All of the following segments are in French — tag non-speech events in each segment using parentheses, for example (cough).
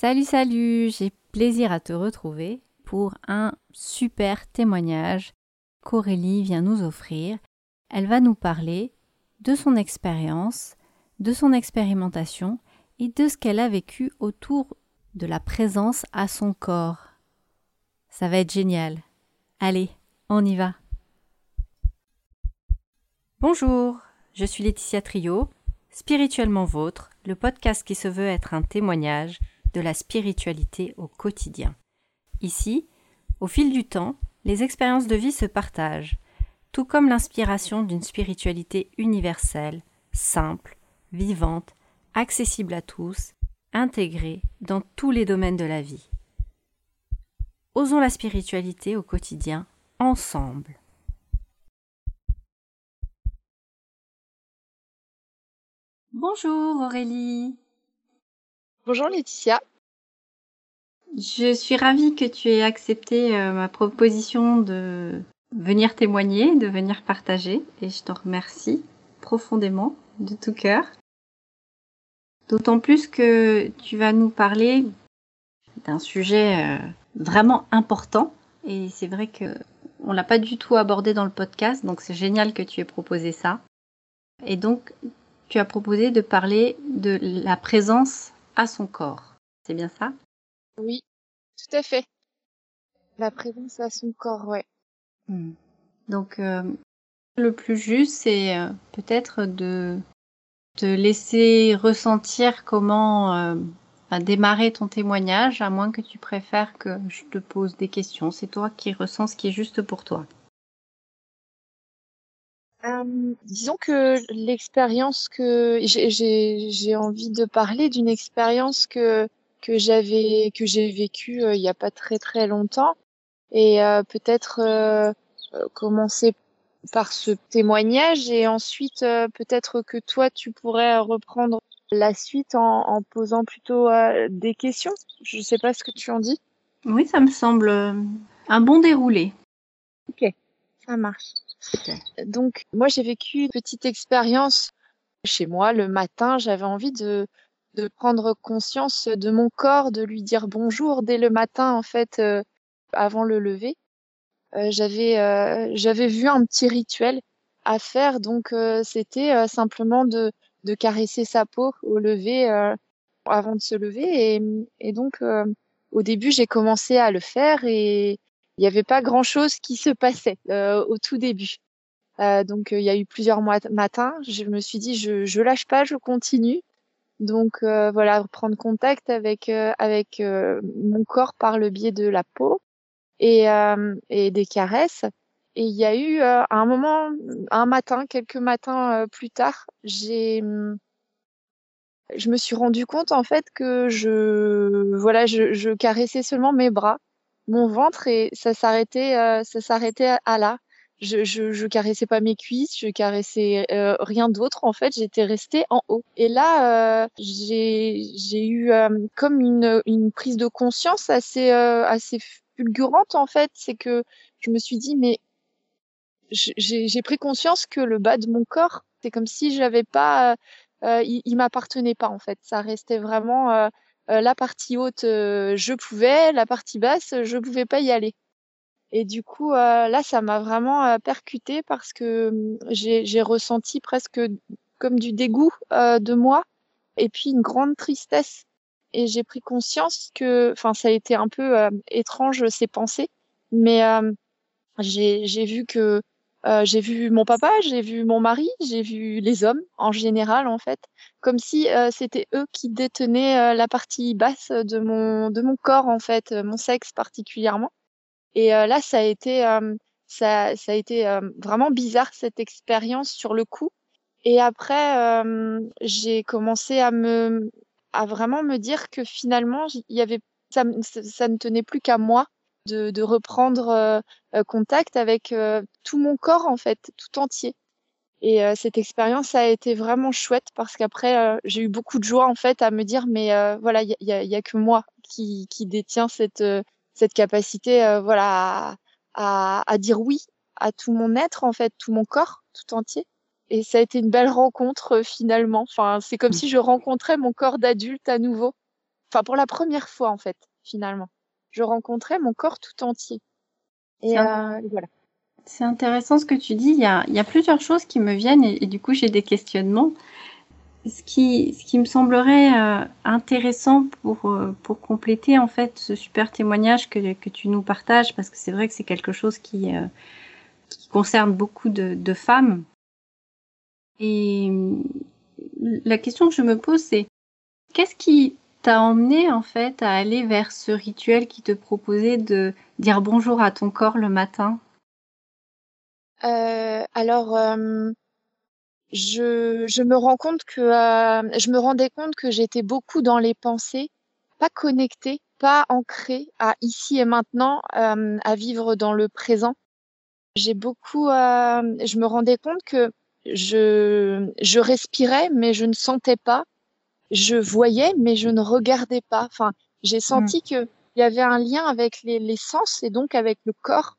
Salut, salut, j'ai plaisir à te retrouver pour un super témoignage qu'Aurélie vient nous offrir. Elle va nous parler de son expérience, de son expérimentation et de ce qu'elle a vécu autour de la présence à son corps. Ça va être génial. Allez, on y va. Bonjour, je suis Laetitia Trio, Spirituellement Vôtre, le podcast qui se veut être un témoignage de la spiritualité au quotidien. Ici, au fil du temps, les expériences de vie se partagent, tout comme l'inspiration d'une spiritualité universelle, simple, vivante, accessible à tous, intégrée dans tous les domaines de la vie. Osons la spiritualité au quotidien ensemble. Bonjour Aurélie. Bonjour Laetitia. Je suis ravie que tu aies accepté euh, ma proposition de venir témoigner, de venir partager et je t'en remercie profondément de tout cœur. D'autant plus que tu vas nous parler d'un sujet euh, vraiment important et c'est vrai que on l'a pas du tout abordé dans le podcast donc c'est génial que tu aies proposé ça. Et donc tu as proposé de parler de la présence à son corps. C'est bien ça? Oui, tout à fait. La présence à son corps, ouais. Hmm. Donc, euh, le plus juste, c'est euh, peut-être de te laisser ressentir comment euh, a démarré ton témoignage, à moins que tu préfères que je te pose des questions. C'est toi qui ressens ce qui est juste pour toi. Euh, disons que l'expérience que j'ai envie de parler d'une expérience que que j'avais que j'ai vécue euh, il n'y a pas très très longtemps et euh, peut-être euh, commencer par ce témoignage et ensuite peut-être que toi tu pourrais reprendre la suite en, en posant plutôt des questions. Je sais pas ce que tu en dis. Oui, ça me semble un bon déroulé. Ok, ça marche. Donc, moi, j'ai vécu une petite expérience chez moi le matin. J'avais envie de, de prendre conscience de mon corps, de lui dire bonjour dès le matin, en fait, euh, avant le lever. Euh, j'avais, euh, j'avais vu un petit rituel à faire. Donc, c'était simplement de, de caresser sa peau au lever, avant de se lever. Et, et donc, au début, j'ai commencé à le faire et, il n'y avait pas grand-chose qui se passait euh, au tout début. Euh, donc euh, il y a eu plusieurs matins, je me suis dit je je lâche pas, je continue. Donc voilà, prendre contact avec avec mon corps par le biais de la peau et et des caresses. Et il y a eu un moment, un matin, quelques matins plus tard, j'ai je me suis rendu compte en fait que je voilà, je, je caressais seulement mes bras mon ventre et ça s'arrêtait euh, ça s'arrêtait à là. Je, je, je caressais pas mes cuisses, je caressais euh, rien d'autre en fait, j'étais restée en haut. Et là, euh, j'ai eu comme une, une prise de conscience assez assez fulgurante en fait, c'est que je me suis dit mais j'ai pris conscience que le bas de mon corps, c'est comme si j'avais pas, il, il m'appartenait pas en fait. Ça restait vraiment euh, la partie haute, euh, je pouvais, la partie basse, je pouvais pas y aller. Et du coup, euh, là, ça m'a vraiment percuté parce que hum, j'ai ressenti presque comme du dégoût de moi et puis une grande tristesse. Et j'ai pris conscience que, enfin, ça a été un peu étrange ces pensées, mais j'ai vu que euh, j'ai vu mon papa, j'ai vu mon mari, j'ai vu les hommes en général en fait, comme si euh, c'était eux qui détenaient euh, la partie basse de mon de mon corps en fait, mon sexe particulièrement. Et là, ça a été ça ça a été vraiment bizarre cette expérience sur le coup. Et après, j'ai commencé à me à vraiment me dire que finalement, il y avait ça, ça ne tenait plus qu'à moi de, de reprendre euh, euh, contact avec euh, tout mon corps en fait, tout entier. Et cette expérience a été vraiment chouette parce qu'après j'ai eu beaucoup de joie en fait à me dire mais voilà il y a, y a, que moi qui, qui détient cette cette capacité voilà à, à, dire oui à tout mon être en fait tout mon corps tout entier et ça a été une belle rencontre finalement enfin c'est comme mmh. si je rencontrais mon corps d'adulte à nouveau enfin pour la première fois en fait, finalement. Je rencontrais mon corps tout entier. Et, euh, voilà. C'est intéressant ce que tu dis. Il y a, il y a plusieurs choses qui me viennent et, du coup j'ai des questionnements. Ce qui, ce qui me semblerait euh, intéressant pour, euh, pour compléter en fait ce super témoignage que, que tu nous partages, parce que c'est vrai que c'est quelque chose qui, euh, qui concerne beaucoup de, de femmes. Et la question que je me pose, c'est qu'est-ce qui t'a emmené en fait à aller vers ce rituel qui te proposait de dire bonjour à ton corps le matin? Euh, Alors, euh, je, me rends compte que euh, je me rendais compte que j'étais beaucoup dans les pensées, pas connectée, pas ancrée à ici et maintenant, à vivre dans le présent. J'ai beaucoup, je me rendais compte que je respirais, mais je ne sentais pas. Je voyais, mais je ne regardais pas. Enfin, j'ai senti mmh. que il y avait un lien avec les, les, sens et donc avec le corps.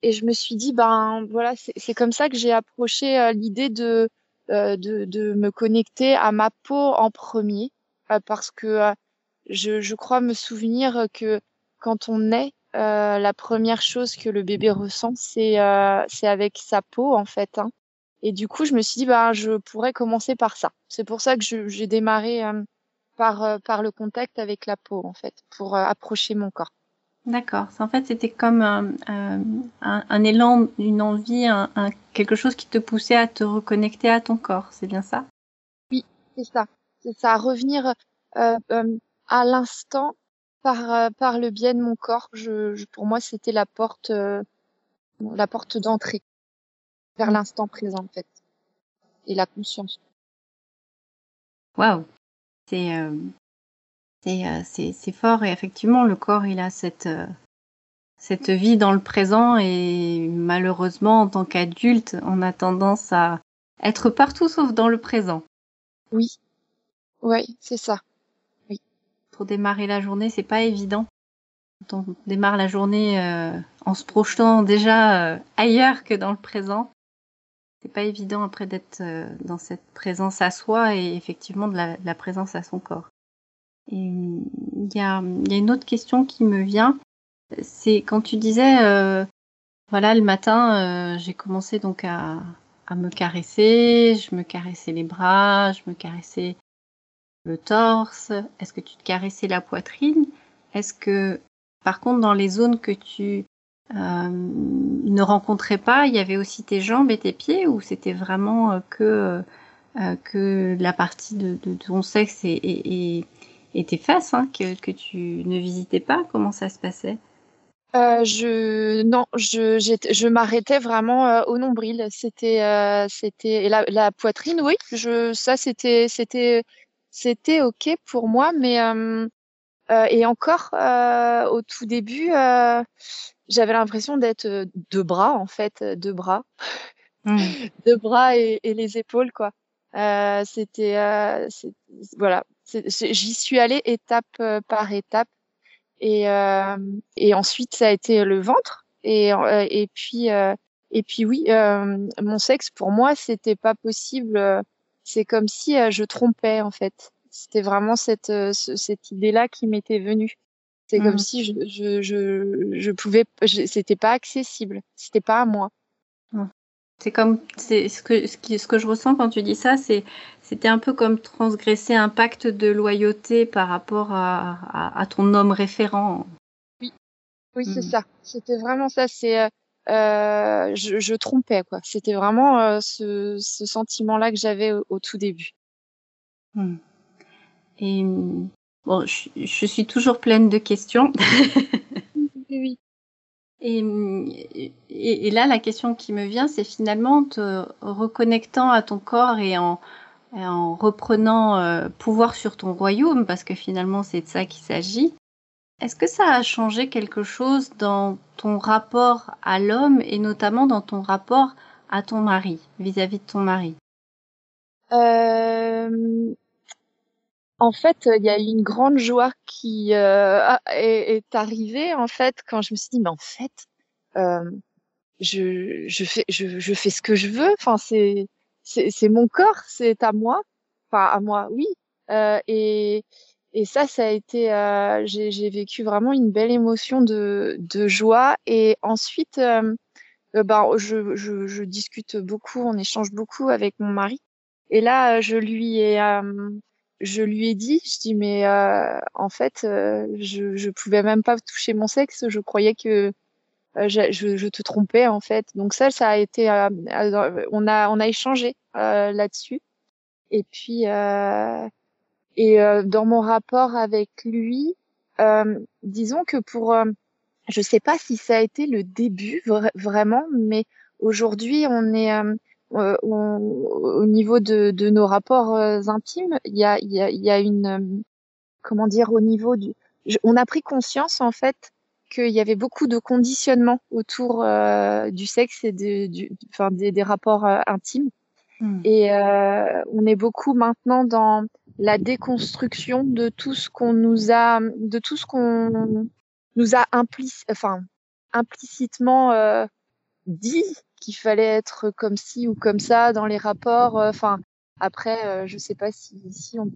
Et je me suis dit, ben voilà, c'est comme ça que j'ai approché euh, l'idée de, euh, de, de me connecter à ma peau en premier, euh, parce que euh, je, je crois me souvenir que quand on naît, euh, la première chose que le bébé ressent, c'est c'est avec sa peau en fait. Hein. Et du coup, je me suis dit, bah, je pourrais commencer par ça. C'est pour ça que j'ai démarré euh, par, euh, par le contact avec la peau, en fait, pour euh, approcher mon corps. D'accord. En fait, c'était comme un, un, un, élan, une envie, un, quelque chose qui te poussait à te reconnecter à ton corps. C'est bien ça? Oui, c'est ça. C'est ça. Revenir euh, à l'instant par, par le biais de mon corps. Je, je pour moi, c'était la porte, la porte d'entrée vers l'instant présent en fait et la conscience. Waouh, c'est euh, euh, c'est c'est fort et effectivement le corps il a cette euh, cette vie dans le présent et malheureusement en tant qu'adulte on a tendance à être partout sauf dans le présent. Oui, oui c'est ça. Oui. Pour démarrer la journée c'est pas évident. Quand on démarre la journée euh, en se projetant déjà ailleurs que dans le présent, c'est pas évident après d'être euh, dans cette présence à soi et effectivement de la, présence à son corps. Il y a, une autre question qui me vient, c'est quand tu disais, euh, voilà, le matin, euh, j'ai commencé donc à, à me caresser, je me caressais les bras, je me caressais le torse. Est-ce que tu te caressais la poitrine? Est-ce que, par contre, dans les zones que tu ne rencontrait pas, il y avait aussi tes jambes et tes pieds ou c'était vraiment euh, que euh, que la partie de, ton sexe et, et, tes hein, que, que tu ne visitais pas? Comment ça se passait? Euh, je non, je je m'arrêtais vraiment euh, au nombril. C'était euh, c'était la, la poitrine, oui. Je ça c'était c'était c'était ok pour moi, mais et encore au tout début, j'avais l'impression d'être euh, deux bras en fait, euh, deux bras, (laughs) mmh. deux bras et, et, les épaules quoi. Euh, c'était euh, voilà, j'y suis allée étape euh, par étape et et ensuite ça a été le ventre et et puis et puis oui, mon sexe pour moi c'était pas possible. C'est comme si je trompais en fait. C'était vraiment cette cette idée là qui m'était venue. C'est mmh. comme si je, je, je, je pouvais, c'était pas accessible, c'était pas à moi. Mmh. C'est comme, c'est ce que, ce, qui, ce que je ressens quand tu dis ça, c'est, c'était un peu comme transgresser un pacte de loyauté par rapport à, à, à ton homme référent. Oui, oui, mmh. c'est ça. C'était vraiment ça. C'est, euh, euh, je, je, trompais quoi. C'était vraiment euh, ce, ce sentiment-là que j'avais au, au, tout début. Et Bon, je, je, suis toujours pleine de questions. (laughs) oui. Et, et, et, là, la question qui me vient, c'est finalement te reconnectant à ton corps et en, en reprenant euh, pouvoir sur ton royaume, parce que finalement, c'est de ça qu'il s'agit. Est-ce que ça a changé quelque chose dans ton rapport à l'homme et notamment dans ton rapport à ton mari, vis-à-vis -vis de ton mari? Euh, en fait, il y a eu une grande joie qui euh, est, est, arrivée en fait quand je me suis dit mais en fait, euh, je, je fais je, je, fais ce que je veux. Enfin c'est c'est mon corps, c'est à moi. Enfin à moi, oui. Euh, et et ça, ça a été, euh, j'ai vécu vraiment une belle émotion de, de joie. Et ensuite, euh, euh ben, je, je, je, discute beaucoup, on échange beaucoup avec mon mari. Et là, je lui ai, je lui ai dit, je dis, mais euh, en fait, je, je pouvais même pas toucher mon sexe. Je croyais que je, je, je, te trompais en fait. Donc ça, ça a été, on a, on a échangé là-dessus. Et puis. Euh, et euh, dans mon rapport avec lui, euh, disons que pour, euh, je sais pas si ça a été le début vraiment, mais aujourd'hui on est euh, au niveau de, de nos rapports intimes, il y a, il y a, y a une, comment dire, au niveau du, on a pris conscience en fait qu'il y avait beaucoup de conditionnements autour du sexe et de, du, enfin, des, des rapports intimes. Hmm. Et euh, on est beaucoup maintenant dans la déconstruction de tout ce qu'on nous a, de tout ce qu'on nous a implic enfin, implicitement euh, dit qu'il fallait être comme ci ou comme ça dans les rapports. Euh, enfin, après, euh, je sais pas si, si on.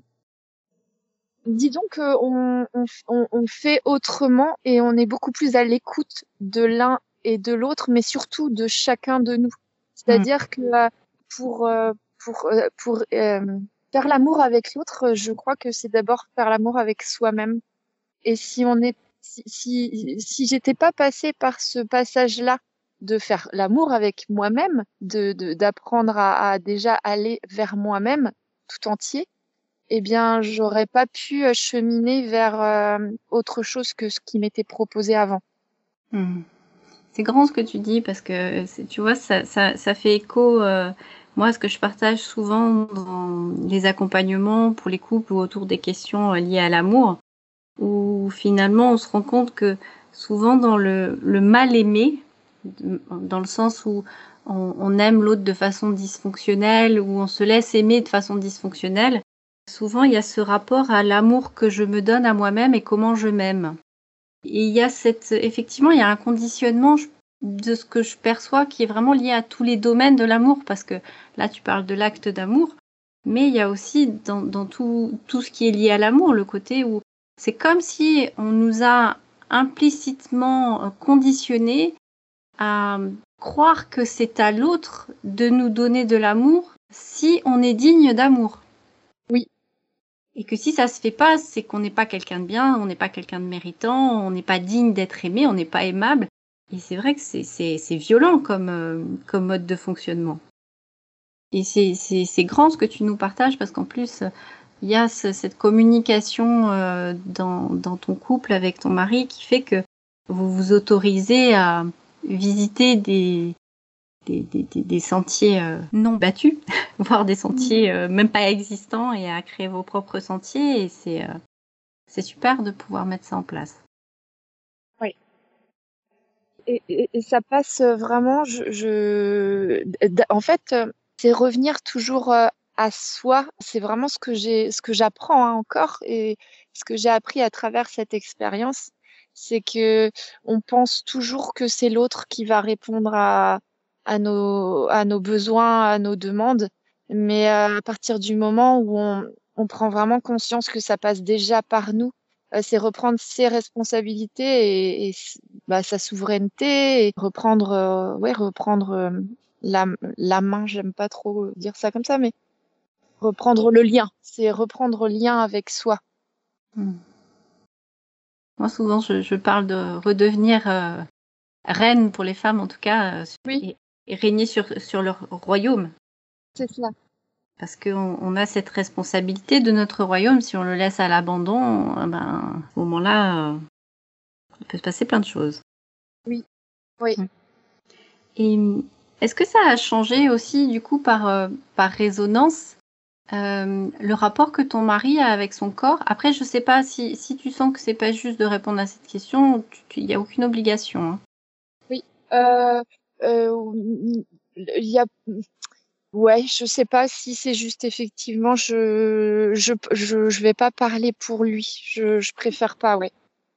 Disons qu'on on, on, on, fait autrement et on est beaucoup plus à l'écoute de l'un et de l'autre, mais surtout de chacun de nous. C'est-à-dire mmh. que euh, pour euh, pour pour faire l'amour avec l'autre, je crois que c'est d'abord faire l'amour avec soi-même. Et si on est, si, si, si j'étais pas passée par ce passage-là de faire l'amour avec moi-même, de d'apprendre à, déjà aller vers moi-même tout entier, eh bien, j'aurais pas pu euh, cheminer vers euh, autre chose que ce qui m'était proposé avant. Mmh. C'est grand ce que tu dis parce que tu vois, ça, ça, ça fait écho. Euh, moi, ce que je partage souvent dans les accompagnements pour les couples ou autour des questions liées à l'amour, où finalement on se rend compte que souvent dans le, le mal aimé, dans le sens où on, aime l'autre de façon dysfonctionnelle, ou on se laisse aimer de façon dysfonctionnelle, souvent il y a ce rapport à l'amour que je me donne à moi-même et comment je m'aime. Et il y a cette, effectivement, il y a un conditionnement, de ce que je perçois qui est vraiment lié à tous les domaines de l'amour, parce que là tu parles de l'acte d'amour, mais il y a aussi dans, tout, tout ce qui est lié à l'amour le côté où c'est comme si on nous a implicitement conditionné à croire que c'est à l'autre de nous donner de l'amour si on est digne d'amour. Oui. Et que si ça se fait pas, c'est qu'on n'est pas quelqu'un de bien, on n'est pas quelqu'un de méritant, on n'est pas digne d'être aimé, on n'est pas aimable. Et c'est vrai que c'est violent comme, euh, comme mode de fonctionnement. Et c'est grand ce que tu nous partages parce qu'en plus, il y a ce, cette communication euh, dans, dans ton couple avec ton mari qui fait que vous vous autorisez à visiter des, des, des, des sentiers euh, non battus, (laughs) voire des sentiers euh, même pas existants et à créer vos propres sentiers. Et c'est euh, c'est super de pouvoir mettre ça en place et, et, ça passe vraiment, je, je en fait, c'est revenir toujours à soi. C'est vraiment ce que j'ai, ce que j'apprends hein, encore et ce que j'ai appris à travers cette expérience, c'est que on pense toujours que c'est l'autre qui va répondre à, à nos, à nos besoins, à nos demandes, mais euh, à partir du moment où on, on prend vraiment conscience que ça passe déjà par nous euh, c'est reprendre ses responsabilités et, bah, sa souveraineté et reprendre, euh, ouais, reprendre euh, la, la main. J'aime pas trop dire ça comme ça, mais reprendre le lien. C'est reprendre lien avec soi. Hmm. Moi, souvent, je, je, parle de redevenir euh, reine pour les femmes, en tout cas, oui. et, et, régner sur, sur leur royaume. C'est cela parce qu'on on a cette responsabilité de notre royaume. Si on le laisse à l'abandon, ben, à ce moment-là, euh, il peut se passer plein de choses. Oui, oui. Et est-ce que ça a changé aussi, du coup, par, euh, par résonance, euh, le rapport que ton mari a avec son corps Après, je sais pas si, si tu sens que c'est pas juste de répondre à cette question, il n'y a aucune obligation. Hein. Oui. Il y a Ouais, je sais pas si c'est juste effectivement, je, je, je, je vais pas parler pour lui. Je, je préfère pas, ouais.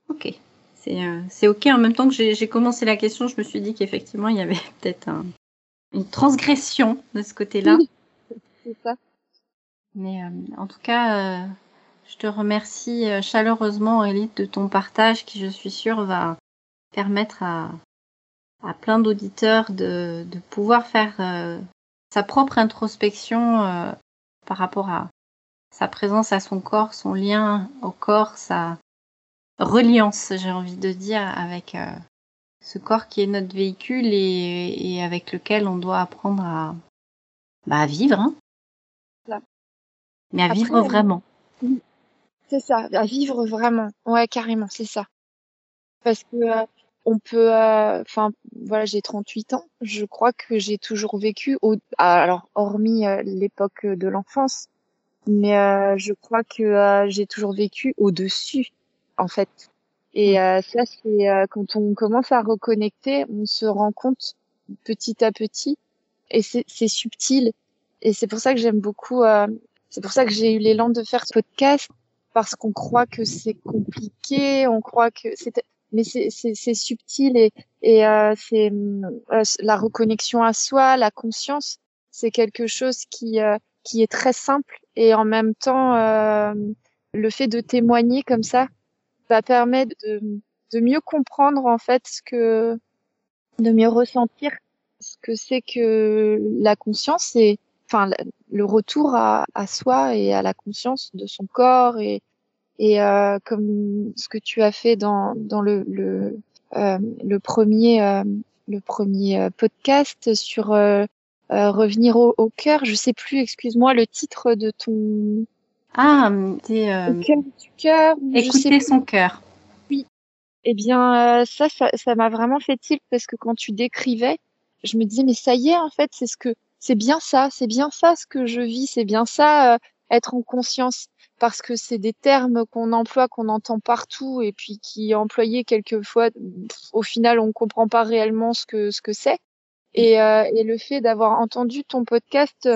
Ok. C'est, euh, c'est ok. En même temps que j'ai, j'ai commencé la question, je me suis dit qu'effectivement, il y avait (laughs) peut-être un, une transgression de ce côté-là. Oui, c'est ça. Mais euh, en tout cas, euh, Je te remercie euh, chaleureusement, Aurélie, de ton partage qui, je suis sûre, va permettre à, plein d'auditeurs de, pouvoir faire sa propre introspection par rapport à sa présence à son corps, son lien au corps, sa reliance, j'ai envie de dire, avec ce corps qui est notre véhicule et, avec lequel on doit apprendre à, bah, vivre. Hein. Mais à Après, vivre vraiment. C'est ça, à vivre vraiment. Ouais, carrément, c'est ça. Parce que euh, on peut, euh, enfin, voilà, j'ai 38 ans. Je crois que j'ai toujours vécu, au, alors hormis euh, l'époque de l'enfance, mais je crois que j'ai toujours vécu au-dessus, en fait. Et mmh. ça, c'est quand on commence à reconnecter, on se rend compte petit à petit, et c'est subtil. Et c'est pour ça que j'aime beaucoup. C'est pour ça que j'ai eu l'élan de faire ce podcast parce qu'on croit que c'est compliqué, on croit que c'est mais c'est subtil et, et euh, c'est euh, la reconnexion à soi, la conscience, c'est quelque chose qui euh, qui est très simple et en même temps euh, le fait de témoigner comme ça va permettre de, de mieux comprendre en fait ce que de mieux ressentir ce que c'est que la conscience et enfin le retour à, à soi et à la conscience de son corps et et euh, comme ce que tu as fait dans, dans le, le, euh, le premier, euh, le premier euh, podcast sur euh, revenir au, au cœur, je sais plus, excuse-moi, le titre de ton. Ah, c'est. Cœur du cœur. Écouter son cœur. Oui. Eh bien, ça, ça, ça m'a vraiment fait tilt parce que quand tu décrivais, je me disais mais ça y est, en fait, c'est ce que, c'est bien ça, c'est bien ça ce que je vis, c'est bien ça, être en conscience parce que c'est des termes qu'on emploie, qu'on entend partout et puis qui employés quelquefois, au final, on comprend pas réellement ce que ce que c'est. Et, euh, et le fait d'avoir entendu ton podcast,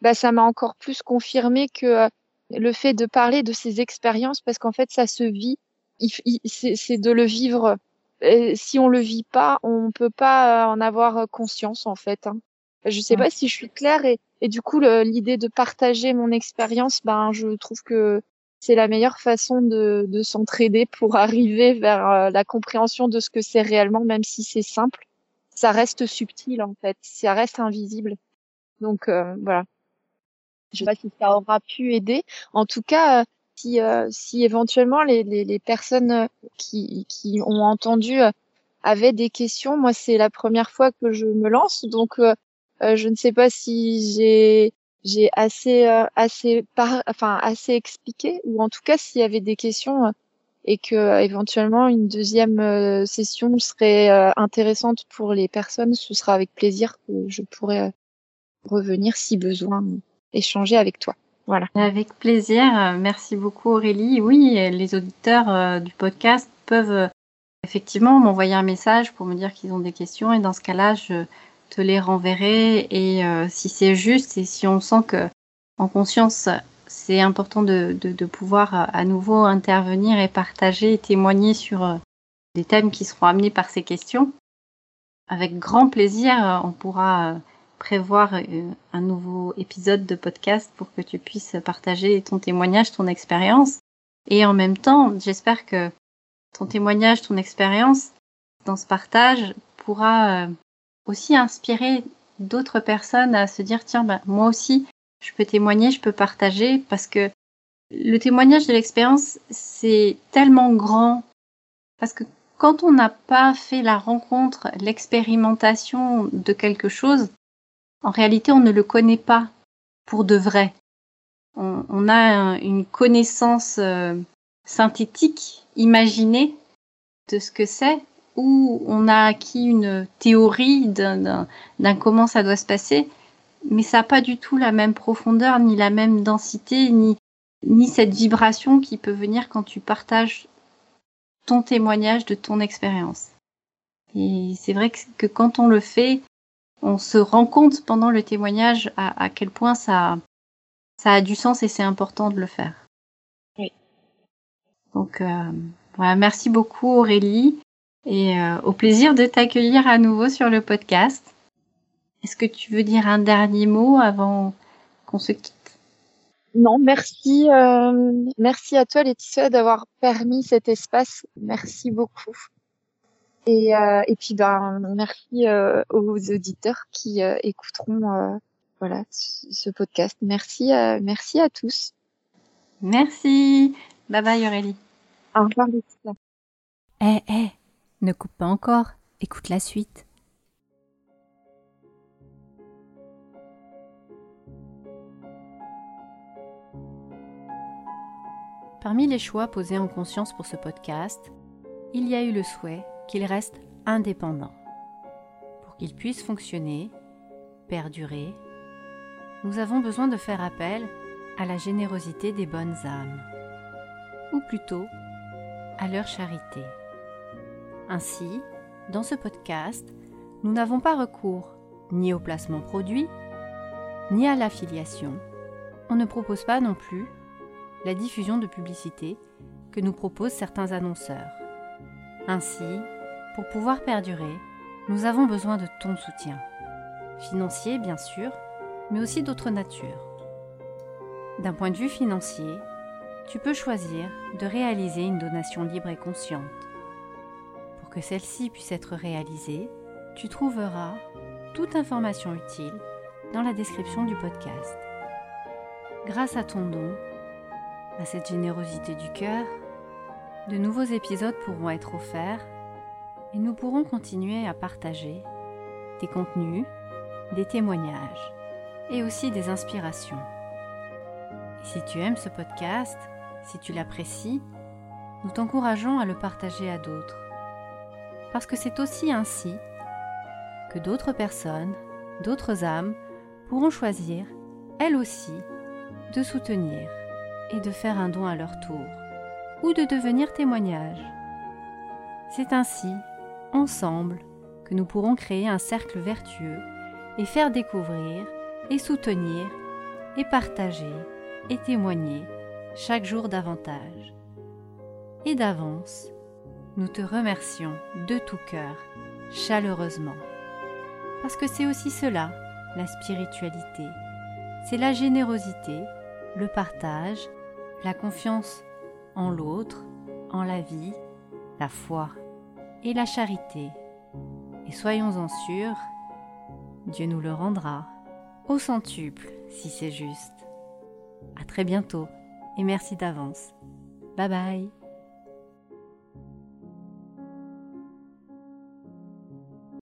bah, ça m'a encore plus confirmé que euh, le fait de parler de ces expériences, parce qu'en fait, ça se vit, c'est de le vivre. Et si on le vit pas, on peut pas en avoir conscience en fait. Hein. Je sais pas si je suis claire et, et du coup l'idée de partager mon expérience, ben je trouve que c'est la meilleure façon de, de s'entraider pour (laughs) arriver vers euh, la compréhension de ce que c'est réellement, même si c'est simple. Ça reste subtil en fait, ça reste invisible. Donc euh, voilà. Je sais pas si ça aura pu aider. En tout cas, euh, si, si éventuellement les, les, les, personnes qui, qui ont entendu avaient des questions, moi c'est la première fois que je me lance, donc euh, je ne sais pas si j'ai j'ai assez euh, assez par, enfin assez expliqué ou en tout cas s'il y avait des questions euh, et que éventuellement une deuxième session serait intéressante pour les personnes, ce sera avec plaisir que je pourrais revenir si besoin échanger avec toi. Voilà. Avec plaisir. Merci beaucoup Aurélie. Oui, les auditeurs du podcast peuvent effectivement m'envoyer un message pour me dire qu'ils ont des questions et dans ce cas-là, je te les renverrai et euh, si c'est juste et si on sent que en conscience c'est important de, de, de, pouvoir euh, à nouveau intervenir et partager et témoigner sur euh, des thèmes qui seront amenés par ces questions. Avec grand plaisir, on pourra prévoir un nouveau épisode de podcast pour que tu puisses partager ton témoignage, ton expérience. Et en même temps, j'espère que ton témoignage, ton expérience dans ce partage pourra aussi inspirer d'autres personnes à se dire tiens bah, moi aussi je peux témoigner, je peux partager parce que le témoignage de l'expérience c'est tellement grand parce que quand on n'a pas fait la rencontre, l'expérimentation de quelque chose, en réalité on ne le connaît pas pour de vrai. On, a une connaissance euh, synthétique, imaginée de ce que c'est, où on a acquis une théorie d'un comment ça doit se passer, mais ça n'a pas du tout la même profondeur, ni la même densité, ni, ni cette vibration qui peut venir quand tu partages ton témoignage de ton expérience. Et c'est vrai que, quand on le fait, on se rend compte pendant le témoignage à, quel point ça, ça a du sens et c'est important de le faire. Oui. Donc euh, voilà, merci beaucoup Aurélie et euh, au plaisir de t'accueillir à nouveau sur le podcast. Est-ce que tu veux dire un dernier mot avant qu'on se quitte? Non, merci, euh, merci à toi Laetitia d'avoir permis cet espace. Merci beaucoup. Et, euh, et puis ben merci euh, aux auditeurs qui euh, écouteront euh, voilà ce, podcast. Merci, merci à tous. Merci. Bye bye Aurélie. Au revoir Laetitia. Eh eh, ne coupe pas encore. Écoute la suite. Parmi les choix posés en conscience pour ce podcast, il y a eu le souhait qu'il reste indépendant. Pour qu'il puisse fonctionner, perdurer, nous avons besoin de faire appel à la générosité des bonnes âmes, ou plutôt à leur charité. Ainsi, dans ce podcast, nous n'avons pas recours ni au placement produit, ni à l'affiliation. On ne propose pas non plus la diffusion de publicité que nous proposent certains annonceurs. Ainsi, pour pouvoir perdurer, nous avons besoin de ton soutien. Financier, bien sûr, mais aussi d'autres natures. D'un point de vue financier, tu peux choisir de réaliser une donation libre et consciente. Que celle-ci puisse être réalisée, tu trouveras toute information utile dans la description du podcast. Grâce à ton don, à cette générosité du cœur, de nouveaux épisodes pourront être offerts et nous pourrons continuer à partager des contenus, des témoignages et aussi des inspirations. Si tu aimes ce podcast, si tu l'apprécies, nous t'encourageons à le partager à d'autres. Parce que c'est aussi ainsi que d'autres personnes, d'autres âmes pourront choisir, elles aussi, de soutenir et de faire un don à leur tour, ou de devenir témoignage. C'est ainsi, ensemble, que nous pourrons créer un cercle vertueux et faire découvrir et soutenir et partager et témoigner chaque jour davantage. Et d'avance, nous te remercions de tout cœur, chaleureusement. Parce que c'est aussi cela, la spiritualité. C'est la générosité, le partage, la confiance en l'autre, en la vie, la foi et la charité. Et soyons-en sûrs, Dieu nous le rendra au centuple si c'est juste. À très bientôt et merci d'avance. Bye bye